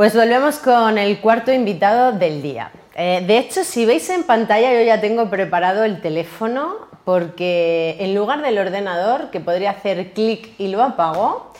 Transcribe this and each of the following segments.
Pues volvemos con el cuarto invitado del día. Eh, de hecho, si veis en pantalla, yo ya tengo preparado el teléfono porque en lugar del ordenador, que podría hacer clic y lo apago,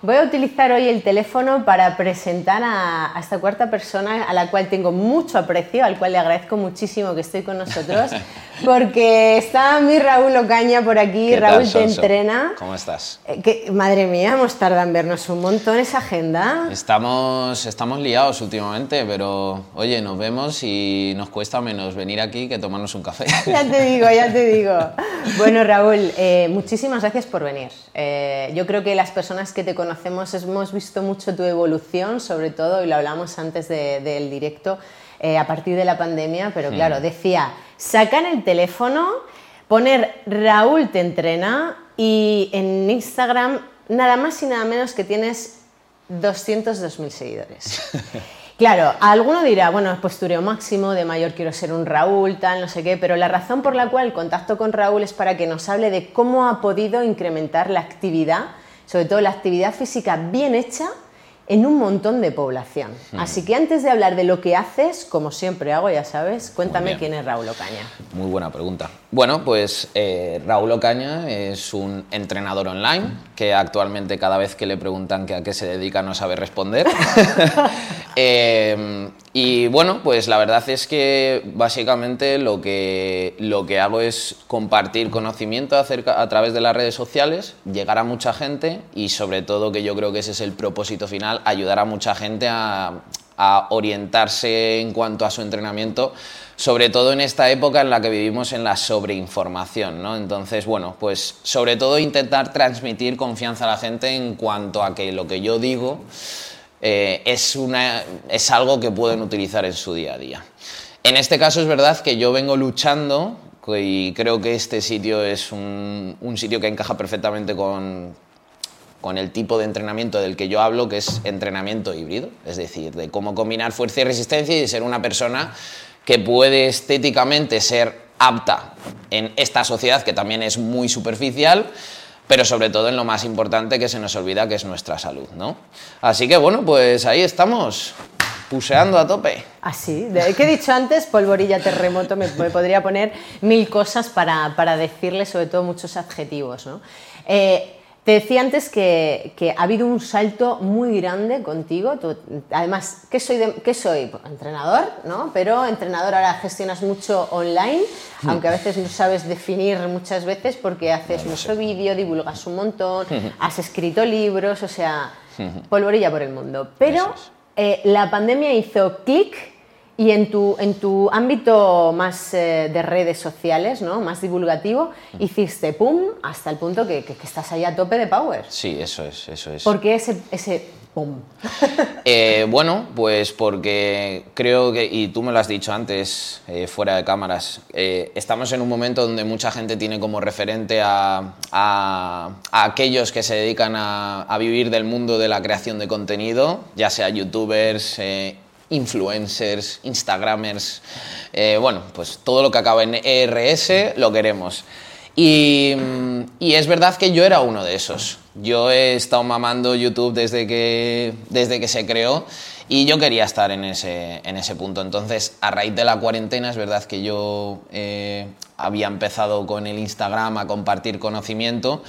Voy a utilizar hoy el teléfono para presentar a, esta cuarta persona a la cual tengo mucho aprecio, al cual le agradezco muchísimo que esté con nosotros, porque está mi Raúl Ocaña por aquí. Raúl te entrena. ¿Cómo estás? Eh, madre mía, hemos tardado en vernos un montón esa agenda. Estamos, estamos liados últimamente, pero oye, nos vemos y nos cuesta menos venir aquí que tomarnos un café. ya te digo, ya te digo. Bueno, Raúl, eh, muchísimas gracias por venir. Eh, yo creo que las personas que te conocemos hemos visto mucho tu evolución, sobre todo, y lo hablamos antes del directo, eh, a partir de la pandemia, pero claro, decía, sacan el teléfono, poner Raúl te entrena y en Instagram nada más y nada menos que tienes 202.000 seguidores. Claro, alguno dirá, bueno, postureo máximo, de mayor quiero ser un Raúl, tal, no sé qué, pero la razón por la cual contacto con Raúl es para que nos hable de cómo ha podido incrementar la actividad sobre todo la actividad física bien hecha en un montón de población. Hmm. Así que antes de hablar de lo que haces, como siempre hago, ya sabes, cuéntame quién es Raúl Ocaña. Muy buena pregunta. Bueno, pues eh, Raúl Ocaña es un entrenador online que actualmente cada vez que le preguntan a qué se dedica no sabe responder. Em, y bueno, pues la verdad es que básicamente lo que, lo que hago es compartir conocimiento a través de las redes sociales, llegar a mucha gente y sobre todo que yo creo que ese es el propósito final, ayudar a mucha gente a, a orientarse en cuanto a su entrenamiento sobre todo en esta época en la que vivimos en la sobreinformación, ¿no? Entonces, bueno, pues sobre todo intentar transmitir confianza a la gente en cuanto a que lo que yo digo eh, es, una, es algo que pueden utilizar en su día a día. En este caso es verdad que yo vengo luchando y creo que este sitio es un, un sitio que encaja perfectamente con, con el tipo de entrenamiento del que yo hablo, que es entrenamiento híbrido, es decir, de cómo combinar fuerza y resistencia y ser una persona que puede estéticamente ser apta en esta sociedad que también es muy superficial, pero sobre todo en lo más importante que se nos olvida que es nuestra salud, ¿no? Así que bueno, pues ahí estamos, puseando a tope. Así, de que he dicho antes, polvorilla, terremoto, me, podría poner mil cosas para, para, decirle, sobre todo muchos adjetivos, ¿no? Eh, te decía antes que, ha habido un salto muy grande contigo. además, ¿qué soy? ¿qué soy? Pues, entrenador, ¿no? Pero entrenador ahora gestionas mucho online, hmm. aunque a veces no sabes definir muchas veces porque haces mucho vídeo, divulgas un montón, has escrito libros, o sea, polvorilla por el mundo. Pero eh, la pandemia hizo clic y en tu, en tu ámbito más eh, de redes sociales, ¿no? más divulgativo, hiciste pum hasta el punto que, que, estás ahí a tope de power. Sí, eso es, eso es. ¿Por qué ese, ese pum? Eh, bueno, pues porque creo que, y tú me lo has dicho antes, eh, fuera de cámaras, estamos en un momento donde mucha gente tiene como referente a, a, a aquellos que se dedican a, a, vivir del mundo de la creación de contenido, ya sea youtubers, influencers, instagramers, eh, bueno, pues todo lo que acaba en ERS lo queremos. Y, y, es verdad que yo era uno de esos. Yo he estado mamando YouTube desde que, desde que se creó y yo quería estar en ese, en ese punto. Entonces, a raíz de la cuarentena, es verdad que yo eh, había empezado con el Instagram a compartir conocimiento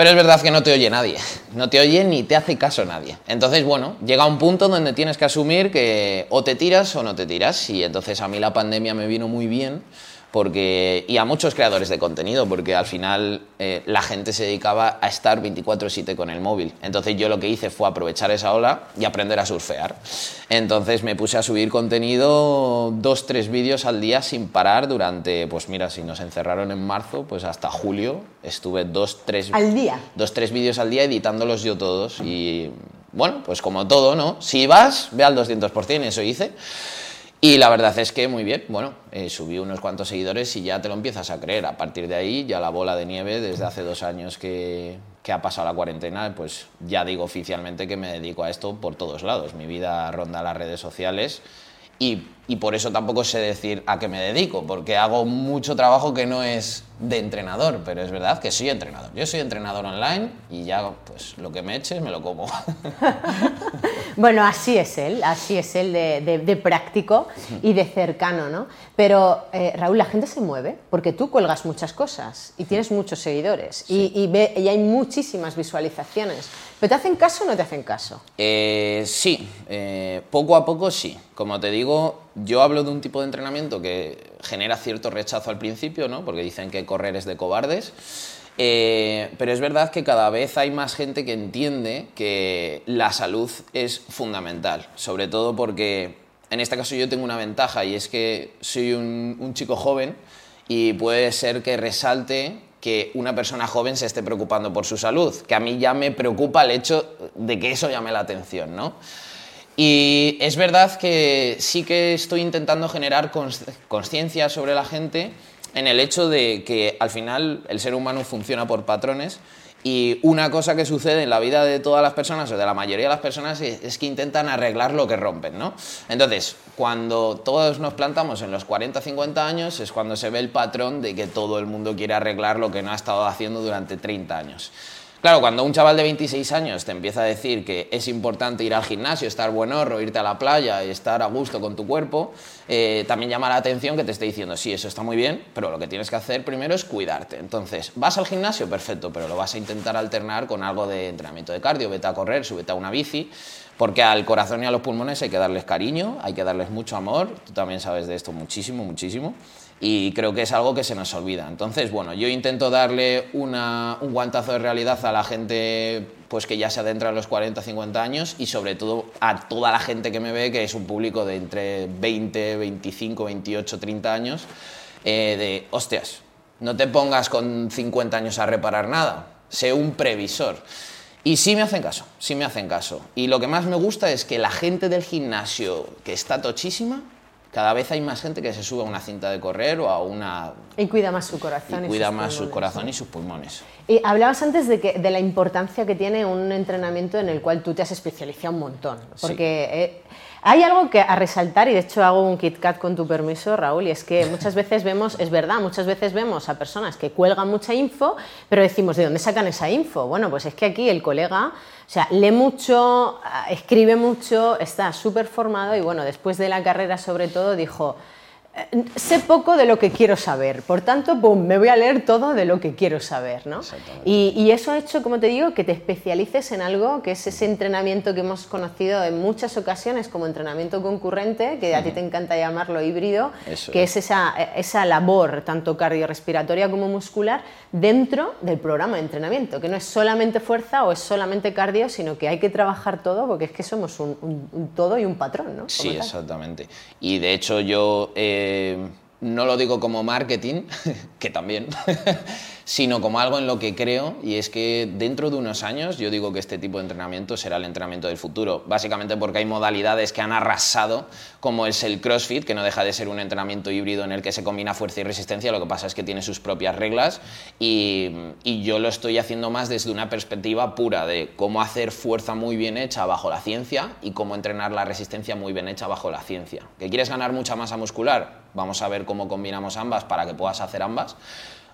pero es verdad que no te oye nadie, no te oye ni te hace caso nadie. Entonces, bueno, llega un punto donde tienes que asumir que o te tiras o no te tiras. Y entonces a mí la pandemia me vino muy bien porque, y a muchos creadores de contenido, porque al final eh, la gente se dedicaba a estar 24/7 con el móvil. Entonces yo lo que hice fue aprovechar esa ola y aprender a surfear. Entonces me puse a subir contenido, dos, tres vídeos al día sin parar durante, pues mira, si nos encerraron en marzo, pues hasta julio estuve dos, tres... ¿Al día? Dos, tres vídeos al día editándolos yo todos y... Bueno, pues como todo, ¿no? Si vas, ve al 200%, eso hice. Y la verdad es que muy bien, bueno, eh, subí unos cuantos seguidores y ya te lo empiezas a creer. A partir de ahí, ya la bola de nieve, desde hace dos años que, que, ha pasado la cuarentena, pues ya digo oficialmente que me dedico a esto por todos lados. Mi vida ronda las redes sociales y, y por eso tampoco sé decir a qué me dedico, porque hago mucho trabajo que no es de entrenador, pero es verdad que soy entrenador. Yo soy entrenador online y ya pues lo que me eches me lo como. Bueno, así es él, así es él de, práctico y de cercano, ¿no? Pero, eh, Raúl, la gente se mueve porque tú cuelgas muchas cosas y tienes muchos seguidores y, ve, y hay muchísimas visualizaciones. ¿Pero te hacen caso o no te hacen caso? Eh, sí, eh, poco a poco sí. Como te digo, yo hablo de un tipo de entrenamiento que genera cierto rechazo al principio, ¿no? Porque dicen que correr es de cobardes. Eh, pero es verdad que cada vez hay más gente que entiende que la salud es fundamental, sobre todo porque en este caso yo tengo una ventaja y es que soy un, chico joven y puede ser que resalte que una persona joven se esté preocupando por su salud, que a mí ya me preocupa el hecho de que eso llame la atención, ¿no? Y es verdad que sí que estoy intentando generar conciencia sobre la gente en el hecho de que al final el ser humano funciona por patrones y una cosa que sucede en la vida de todas las personas o de la mayoría de las personas es, que intentan arreglar lo que rompen, ¿no? Entonces, cuando todos nos plantamos en los 40, 50 años es cuando se ve el patrón de que todo el mundo quiere arreglar lo que no ha estado haciendo durante 30 años. Claro, cuando un chaval de 26 años te empieza a decir que es importante ir al gimnasio, estar buen horro, irte a la playa y estar a gusto con tu cuerpo, eh, también llama la atención que te esté diciendo, sí, eso está muy bien, pero lo que tienes que hacer primero es cuidarte. Entonces, ¿vas al gimnasio? Perfecto, pero lo vas a intentar alternar con algo de entrenamiento de cardio, vete a correr, súbete a una bici, porque al corazón y a los pulmones hay que darles cariño, hay que darles mucho amor, tú también sabes de esto muchísimo, muchísimo y creo que es algo que se nos olvida. Entonces, bueno, yo intento darle un guantazo de realidad a la gente pues que ya se adentra en los 40, 50 años y sobre todo a toda la gente que me ve, que es un público de entre 20, 25, 28, 30 años, eh, de, hostias, no te pongas con 50 años a reparar nada, sé un previsor. Y sí me hacen caso, sí me hacen caso. Y lo que más me gusta es que la gente del gimnasio, que está tochísima, cada vez hay más gente que se sube a una cinta de correr o a una... Y cuida más su corazón. Y, cuida más su corazón y sus pulmones. Y hablabas antes de, que, de la importancia que tiene un entrenamiento en el cual tú te has especializado un montón. Porque eh, hay algo que a resaltar, y de hecho hago un Kit Kat con tu permiso, Raúl, y es que muchas veces vemos, es verdad, muchas veces vemos a personas que cuelgan mucha info, pero decimos, ¿de dónde sacan esa info? Bueno, pues es que aquí el colega, o sea, lee mucho, escribe mucho, está súper formado y bueno, después de la carrera sobre todo dijo, sé poco de lo que quiero saber, por tanto, me voy a leer todo de lo que quiero saber, ¿no? Y, eso ha hecho, como te digo, que te especialices en algo que es ese entrenamiento que hemos conocido en muchas ocasiones como entrenamiento concurrente, que a ti te encanta llamarlo híbrido, que es, esa, esa labor, tanto cardiorrespiratoria como muscular, dentro del programa de entrenamiento, que no es solamente fuerza o es solamente cardio, sino que hay que trabajar todo, porque es que somos un, todo y un patrón, ¿no? Sí, exactamente. Y de hecho yo... Eh, eh, no lo digo como marketing, que también, sino como algo en lo que creo, y es que dentro de unos años yo digo que este tipo de entrenamiento será el entrenamiento del futuro, básicamente porque hay modalidades que han arrasado, como es el CrossFit, que no deja de ser un entrenamiento híbrido en el que se combina fuerza y resistencia, lo que pasa es que tiene sus propias reglas, y, yo lo estoy haciendo más desde una perspectiva pura de cómo hacer fuerza muy bien hecha bajo la ciencia y cómo entrenar la resistencia muy bien hecha bajo la ciencia. ¿Que quieres ganar mucha masa muscular? Vamos a ver cómo combinamos ambas para que puedas hacer ambas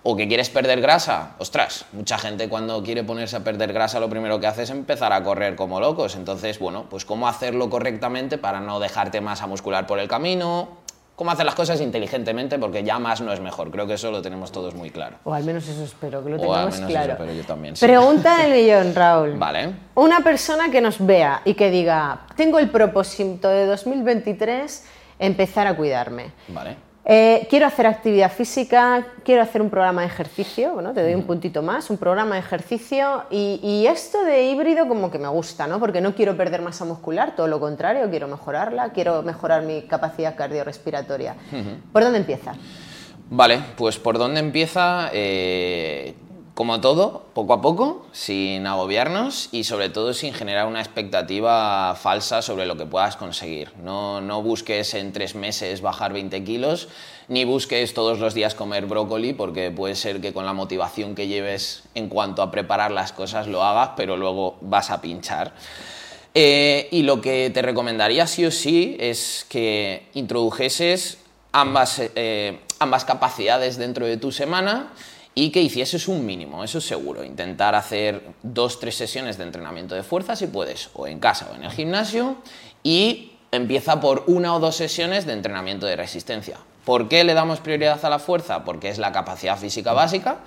o que quieres perder grasa, ostras, mucha gente cuando quiere ponerse a perder grasa lo primero que hace es empezar a correr como locos. Entonces, bueno, pues cómo hacerlo correctamente para no dejarte masa muscular por el camino, cómo hacer las cosas inteligentemente, porque ya más no es mejor. Creo que eso lo tenemos todos muy claro. O al menos eso espero, que lo tengamos o al menos claro. Eso yo también. Pregunta del millón, Raúl. Vale. Una persona que nos vea y que diga, tengo el propósito de 2023 empezar a cuidarme. Vale. Eh, quiero hacer actividad física, quiero hacer un programa de ejercicio, bueno, te doy un puntito más, un programa de ejercicio y, esto de híbrido como que me gusta, ¿no? Porque no quiero perder masa muscular, todo lo contrario, quiero mejorarla, quiero mejorar mi capacidad cardiorrespiratoria. ¿Por dónde empieza? Vale, pues por dónde empieza, eh, como todo, poco a poco, sin agobiarnos y sobre todo sin generar una expectativa falsa sobre lo que puedas conseguir. No, busques en tres meses bajar 20 kilos, ni busques todos los días comer brócoli, porque puede ser que con la motivación que lleves en cuanto a preparar las cosas lo hagas, pero luego vas a pinchar. Eh, y lo que te recomendaría sí o sí es que introdujeses ambas, eh, ambas capacidades dentro de tu semana y que hicieses un mínimo, eso es seguro. Intentar hacer dos, tres sesiones de entrenamiento de fuerza si puedes, o en casa o en el gimnasio, y empieza por una o dos sesiones de entrenamiento de resistencia. ¿Por qué le damos prioridad a la fuerza? Porque es la capacidad física básica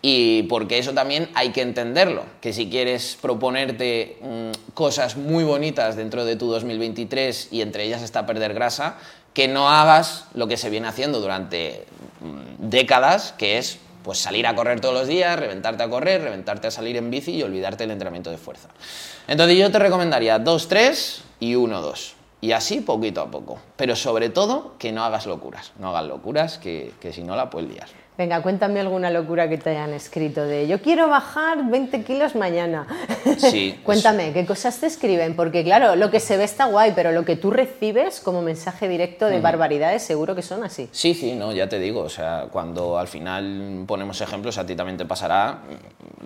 y porque eso también hay que entenderlo, que si quieres proponerte mm, cosas muy bonitas dentro de tu 2023 y entre ellas está perder grasa, que no hagas lo que se viene haciendo durante mm, décadas, que es pues salir a correr todos los días, reventarte a correr, reventarte a salir en bici y olvidarte del entrenamiento de fuerza. Entonces yo te recomendaría 2-3 y 1-2. Y así poquito a poco. Pero sobre todo que no hagas locuras. No hagas locuras que, que si no la puedes liar. Venga, cuéntame alguna locura que te hayan escrito de yo quiero bajar 20 kilos mañana. Sí. cuéntame, ¿qué cosas te escriben? Porque claro, lo que se ve está guay, pero lo que tú recibes como mensaje directo de barbaridades seguro que son así. Sí, sí, no, ya te digo, o sea, cuando al final ponemos ejemplos, a ti también te pasará,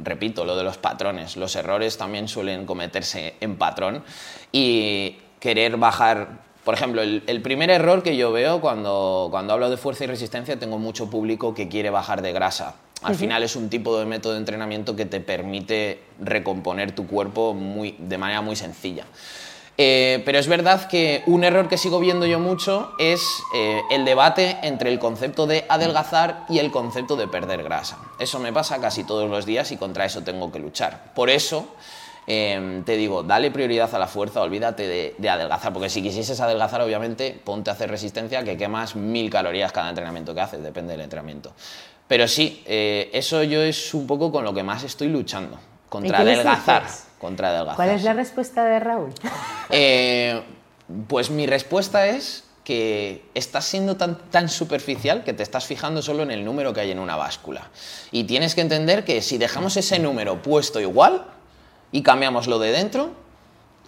repito, lo de los patrones, los errores también suelen cometerse en patrón y querer bajar por ejemplo, el, primer error que yo veo cuando, cuando hablo de fuerza y resistencia, tengo mucho público que quiere bajar de grasa. Al final es un tipo de método de entrenamiento que te permite recomponer tu cuerpo muy, de manera muy sencilla. Eh, pero es verdad que un error que sigo viendo yo mucho es eh, el debate entre el concepto de adelgazar y el concepto de perder grasa. Eso me pasa casi todos los días y contra eso tengo que luchar. Por eso Em, te digo, dale prioridad a la fuerza, olvídate de, adelgazar, porque si quisieses adelgazar, obviamente, ponte a hacer resistencia, que quemas mil calorías cada entrenamiento que haces, depende del entrenamiento. Pero sí, eh, eso yo es un poco con lo que más estoy luchando, contra adelgazar. Contra adelgazar. ¿Cuál es la respuesta de Raúl? Eh, pues mi respuesta es que estás siendo tan, tan, superficial que te estás fijando solo en el número que hay en una báscula. Y tienes que entender que si dejamos ese número puesto igual, y cambiamos lo de dentro,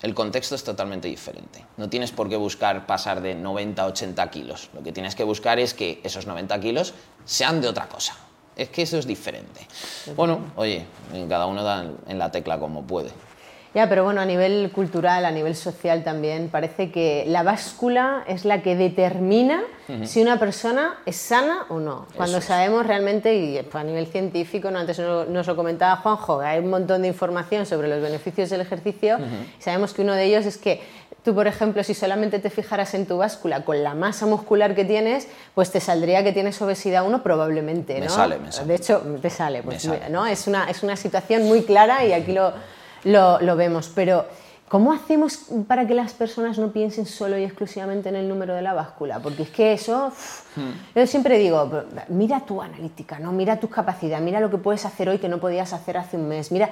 el contexto es totalmente diferente. No tienes por qué buscar pasar de 90 a 80 kilos. Lo que tienes que buscar es que esos 90 kilos sean de otra cosa. Es que eso es diferente. Bueno, oye, cada uno da en la tecla como puede. Ya, pero bueno, a nivel cultural, a nivel social también, parece que la báscula es la que determina si una persona es sana o no. Cuando sabemos realmente, y a nivel científico, ¿no? antes nos lo comentaba Juanjo, hay un montón de información sobre los beneficios del ejercicio, y sabemos que uno de ellos es que tú, por ejemplo, si solamente te fijaras en tu báscula con la masa muscular que tienes, pues te saldría que tienes obesidad 1 probablemente, ¿no? Me sale, me sale. De hecho, te sale, pues, ¿no? Es una, es una situación muy clara y aquí lo lo, vemos. Pero, ¿cómo hacemos para que las personas no piensen solo y exclusivamente en el número de la báscula? Porque es que eso, hmm. yo siempre digo, mira tu analítica, ¿no? mira tus capacidades, mira lo que puedes hacer hoy que no podías hacer hace un mes, mira...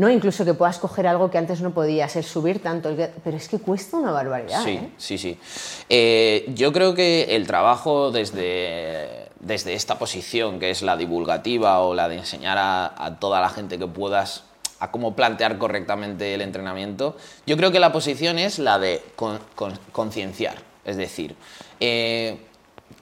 ¿no? Incluso que puedas coger algo que antes no podías, el subir tanto, pero es que cuesta una barbaridad. Sí, ¿eh? sí, sí. Eh, yo creo que el trabajo desde, desde esta posición, que es la divulgativa o la de enseñar a, a toda la gente que puedas a cómo plantear correctamente el entrenamiento, yo creo que la posición es la de concienciar. Es decir, eh,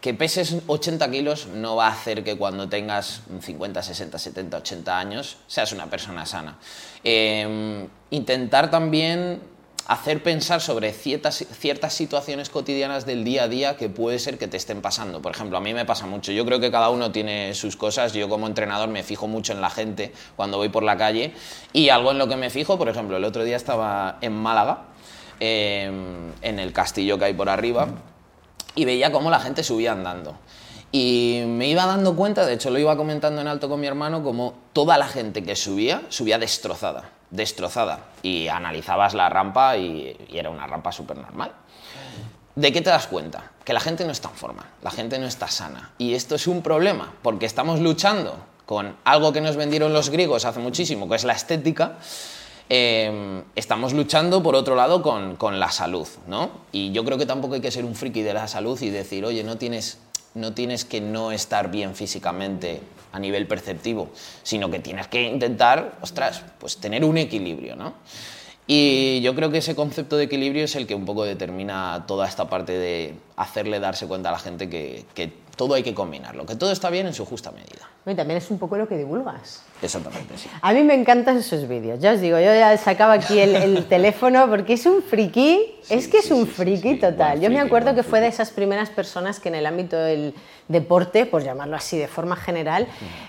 que peses 80 kilos no va a hacer que cuando tengas 50, 60, 70, 80 años seas una persona sana. Eh, intentar también hacer pensar sobre ciertas, ciertas situaciones cotidianas del día a día que puede ser que te estén pasando. Por ejemplo, a mí me pasa mucho. Yo creo que cada uno tiene sus cosas. Yo como entrenador me fijo mucho en la gente cuando voy por la calle. Y algo en lo que me fijo, por ejemplo, el otro día estaba en Málaga, em, en el castillo que hay por arriba, y veía cómo la gente subía andando. Y me iba dando cuenta, de hecho lo iba comentando en alto con mi hermano, como toda la gente que subía, subía destrozada destrozada y analizabas la rampa y, era una rampa súper normal. ¿De qué te das cuenta? Que la gente no está en forma, la gente no está sana. Y esto es un problema, porque estamos luchando con algo que nos vendieron los griegos hace muchísimo, que es la estética. Em, estamos luchando, por otro lado, con, con, la salud, ¿no? Y yo creo que tampoco hay que ser un friki de la salud y decir, oye, no tienes, no tienes que no estar bien físicamente a nivel perceptivo, sino que tienes que intentar, ostras, pues tener un equilibrio, ¿no? Y yo creo que ese concepto de equilibrio es el que un poco determina toda esta parte de hacerle darse cuenta a la gente que, todo hay que combinarlo, que todo está bien en su justa medida. Y también es un poco lo que divulgas. Exactamente, sí. A mí me encantan esos vídeos. Ya os digo, yo ya sacaba aquí el, el teléfono porque es un friki, es que es sí, un friki total. Yo me acuerdo que fue de esas primeras personas que en el ámbito del deporte, por llamarlo así de forma general,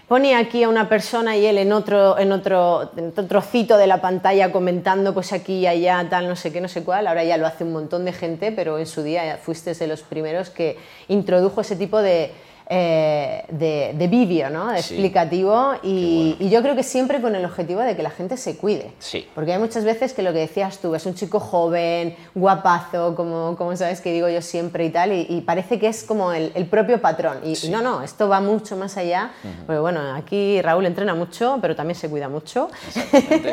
ponía aquí a una persona y él en otro, en otro, en otro trocito de la pantalla comentando pues aquí y allá, tal, no sé qué, no sé cuál. Ahora ya lo hace un montón de gente, pero en su día fuiste de los primeros que introdujo ese tipo de... eh, de, de vídeo, ¿no? De Sí. explicativo y, bueno. y yo creo que siempre con el objetivo de que la gente se cuide. Sí. Porque hay muchas veces que lo que decías tú, es un chico joven, guapazo, como, como sabes que digo yo siempre y tal, y, y parece que es como el, el propio patrón. Y, no, no, esto va mucho más allá. Porque bueno, aquí Raúl entrena mucho, pero también se cuida mucho.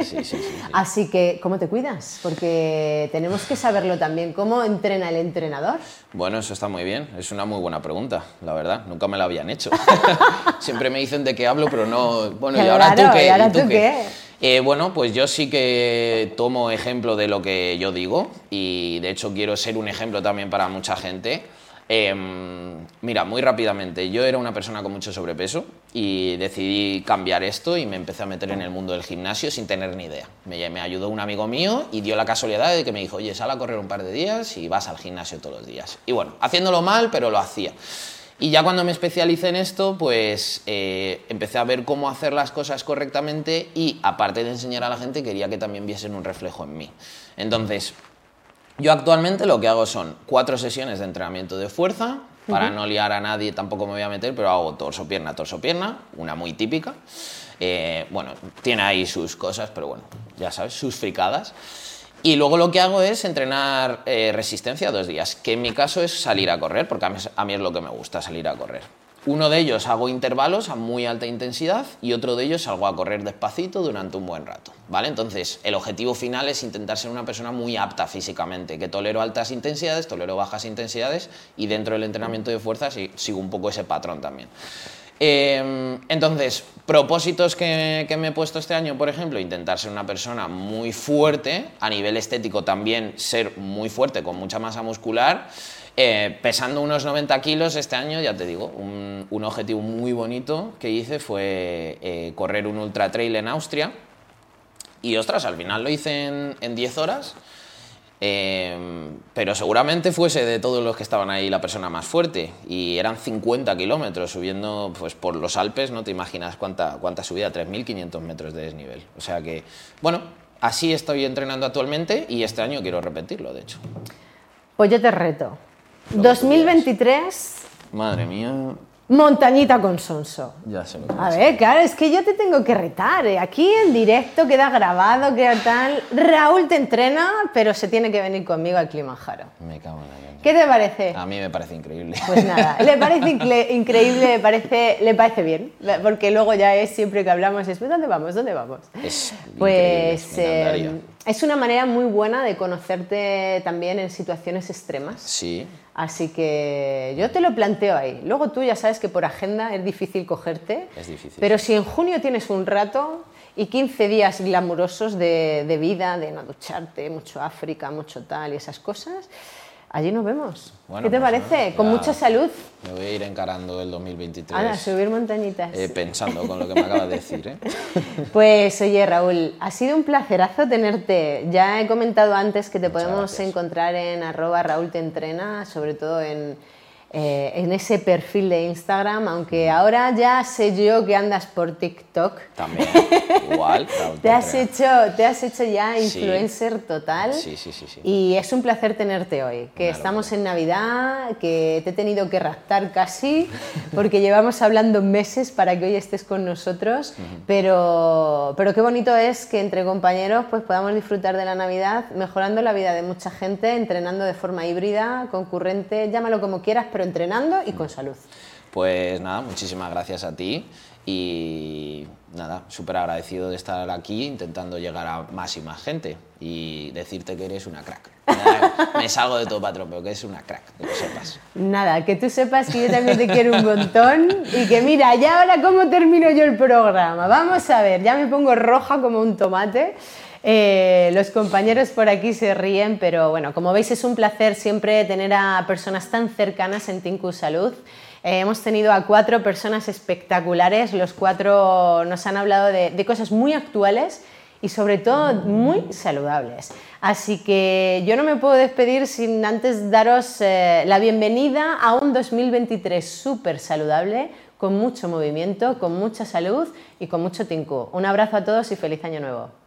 Sí, sí. Así que, ¿cómo te cuidas? Porque tenemos que saberlo también. ¿Cómo entrena el entrenador? Bueno, eso está muy bien. Es una muy buena pregunta, la verdad. Nunca me la habían hecho. Siempre me dicen de qué hablo, pero no. Bueno, ¿y ahora Claro, tú qué? ¿y ahora tú tú qué? Eh, bueno, pues yo sí que tomo ejemplo de lo que yo digo y de hecho quiero ser un ejemplo también para mucha gente. Em, mira, muy rápidamente, yo era una persona con mucho sobrepeso y decidí cambiar esto y me empecé a meter en el mundo del gimnasio sin tener ni idea. Me, me ayudó un amigo mío y dio la casualidad de que me dijo, oye, sal a correr un par de días y vas al gimnasio todos los días. Y bueno, haciéndolo mal, pero lo hacía. Y ya cuando me especialicé en esto, pues eh, empecé a ver cómo hacer las cosas correctamente y aparte de enseñar a la gente, quería que también viesen un reflejo en mí. Entonces, yo actualmente lo que hago son cuatro sesiones de entrenamiento de fuerza, para no liar a nadie tampoco me voy a meter, pero hago torso-pierna, torso-pierna, una muy típica. Eh, bueno, tiene ahí sus cosas, pero bueno, ya sabes, sus fricadas. Y luego lo que hago es entrenar eh, resistencia dos días, que en mi caso es salir a correr, porque a mí, es lo que me gusta, salir a correr. Uno de ellos hago intervalos a muy alta intensidad y otro de ellos salgo a correr despacito durante un buen rato, ¿vale? Entonces, el objetivo final es intentar ser una persona muy apta físicamente, que tolero altas intensidades, tolero bajas intensidades y dentro del entrenamiento de fuerza sigo un poco ese patrón también. Eh, entonces, propósitos que, me he puesto este año, por ejemplo, intentar ser una persona muy fuerte, a nivel estético también ser muy fuerte, con mucha masa muscular, eh, pesando unos 90 kilos este año, ya te digo, un, un objetivo muy bonito que hice fue eh, correr un ultra trail en Austria. Y ostras, al final lo hice en, en 10 horas. Eh, pero seguramente fuese de todos los que estaban ahí la persona más fuerte y eran 50 kilómetros subiendo pues, por los Alpes, no te imaginas cuánta, cuánta subida, 3.500 metros de desnivel. O sea que, bueno, así estoy entrenando actualmente y este año quiero repetirlo, de hecho. Pues yo te reto. Lo que tú 2023, Madre mía, montañita con Sonso. ya sé lo que A ver, claro, es que yo te tengo que retar. ¿eh? Aquí en directo queda grabado, queda tal. Raúl te entrena, pero se tiene que venir conmigo al Kilimanjaro. Me cago en la. ¿Qué te parece? A mí me parece increíble. Pues nada, le parece incre- increíble, le parece, le parece bien, porque luego ya es siempre que hablamos, es, "Pues, ¿dónde vamos? ¿Dónde vamos? Es Pues increíble, me eh, es una manera muy buena de conocerte también en situaciones extremas. Sí, Así que yo te lo planteo ahí. Luego tú ya sabes que por agenda es difícil cogerte. Es difícil. Pero si en junio tienes un rato y 15 días glamurosos de, de vida, de no ducharte, mucho África, mucho tal y esas cosas, allí nos vemos. Bueno, ¿Qué te pues parece? Con mucha salud. me voy a ir encarando el 2023. Ana, subir montañitas. eh, pensando con lo que me acabas de decir. ¿eh? Pues oye Raúl, ha sido un placerazo tenerte. Ya he comentado antes que te Muchas podemos gracias. encontrar en arroba Raúl te entrena, sobre todo en, eh, en ese perfil de Instagram, aunque ahora ya sé yo que andas por TikTok. También, igual. Te has, hecho, te has hecho ya Sí. influencer total. Sí, sí, sí, sí. Y es un placer tenerte hoy, que Una estamos en Navidad, que te he tenido que raptar casi, porque llevamos hablando meses para que hoy estés con nosotros, pero, pero qué bonito es que entre compañeros pues podamos disfrutar de la Navidad, mejorando la vida de mucha gente, entrenando de forma híbrida, concurrente, llámalo como quieras, pero entrenando y con salud. Pues nada, muchísimas gracias a ti y nada, súper agradecido de estar aquí intentando llegar a más y más gente y decirte que eres una crack. Me salgo de todo patrón, pero que es una crack, que lo sepas. Nada, que tú sepas que yo también te quiero un montón y que mira, ya ahora cómo termino yo el programa. Vamos a ver, ya me pongo roja como un tomate. Eh, los compañeros por aquí se ríen, pero bueno, como veis es un placer siempre tener a personas tan cercanas en Tinku Salud. Eh, hemos tenido a cuatro personas espectaculares, los cuatro nos han hablado de, cosas muy actuales y sobre todo muy saludables. Así que yo no me puedo despedir sin antes daros eh, la bienvenida a un 2023 súper saludable, con mucho movimiento, con mucha salud y con mucho tinku. Un abrazo a todos y feliz año nuevo.